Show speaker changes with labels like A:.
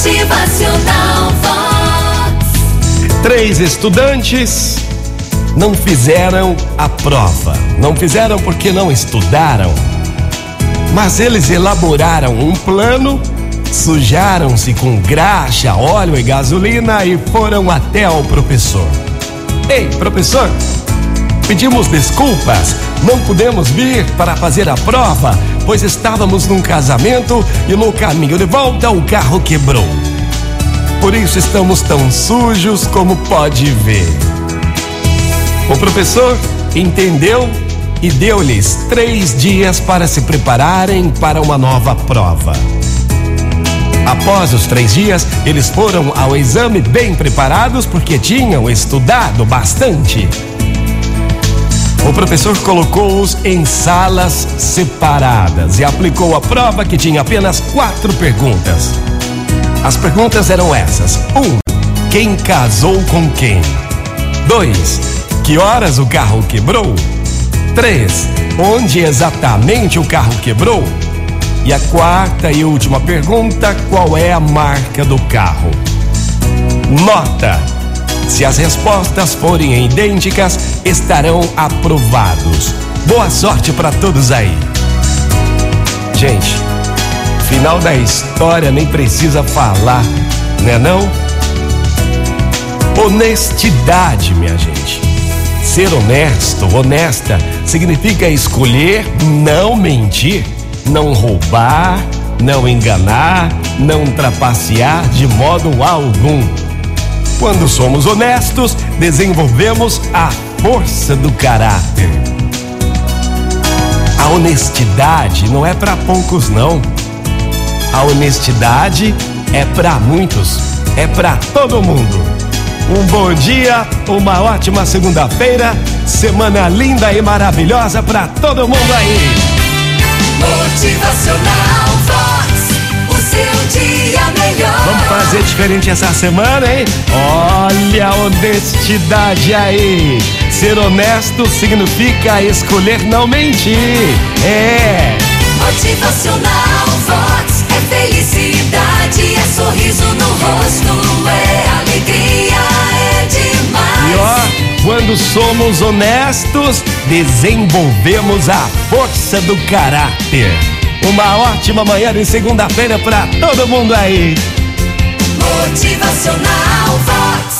A: Motivacional Vox.
B: Três estudantes não fizeram a prova. Não fizeram porque não estudaram. Mas eles elaboraram um plano, sujaram-se com graxa, óleo e gasolina e foram até ao professor. Ei, professor, pedimos desculpas, não pudemos vir para fazer a prova, pois estávamos num casamento e no caminho de volta o carro quebrou. Por isso estamos tão sujos como pode ver. O professor entendeu e deu-lhes três dias para se prepararem para uma nova prova. Após os três dias, eles foram ao exame bem preparados porque tinham estudado bastante. O professor colocou-os em salas separadas e aplicou a prova que tinha apenas quatro perguntas. As perguntas eram essas: 1. Um, quem casou com quem? 2. Que horas o carro quebrou? 3. Onde exatamente o carro quebrou? E a quarta e última pergunta: qual é a marca do carro? Nota: se as respostas forem idênticas, estarão aprovados. Boa sorte para todos aí. Gente, final da história nem precisa falar, né não? Honestidade, minha gente. Ser honesto, honesta, significa escolher não mentir, não roubar, não enganar, não trapacear de modo algum. Quando somos honestos, desenvolvemos a força do caráter. A honestidade não é para poucos, não. A honestidade é para muitos, é para todo mundo. Um bom dia, uma ótima segunda-feira, semana linda e maravilhosa para todo mundo aí.
A: Motivacional
B: Diferente essa semana, hein? Olha a honestidade aí. Ser honesto significa escolher não mentir. É.
A: Motivacional Vox é felicidade, é sorriso no rosto, é alegria, é demais.
B: E ó, quando somos honestos, desenvolvemos a força do caráter. Uma ótima manhã de segunda-feira para todo mundo aí.
A: Motivacional Vox.